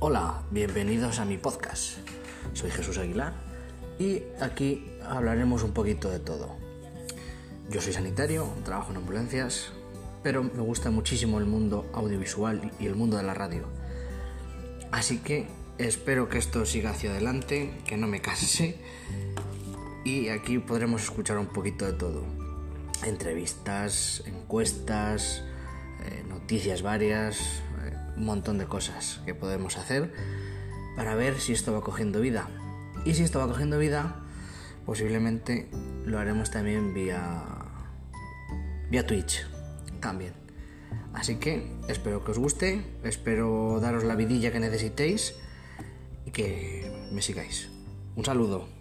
Hola, bienvenidos a mi podcast. Soy Jesús Aguilar y aquí hablaremos un poquito de todo. Yo soy sanitario, trabajo en ambulancias, pero me gusta muchísimo el mundo audiovisual y el mundo de la radio. Así que espero que esto siga hacia adelante, que no me canse y aquí podremos escuchar un poquito de todo. Entrevistas, encuestas, eh, noticias varias, montón de cosas que podemos hacer para ver si esto va cogiendo vida. Y si esto va cogiendo vida, posiblemente lo haremos también vía vía Twitch también. Así que espero que os guste, espero daros la vidilla que necesitéis y que me sigáis. Un saludo.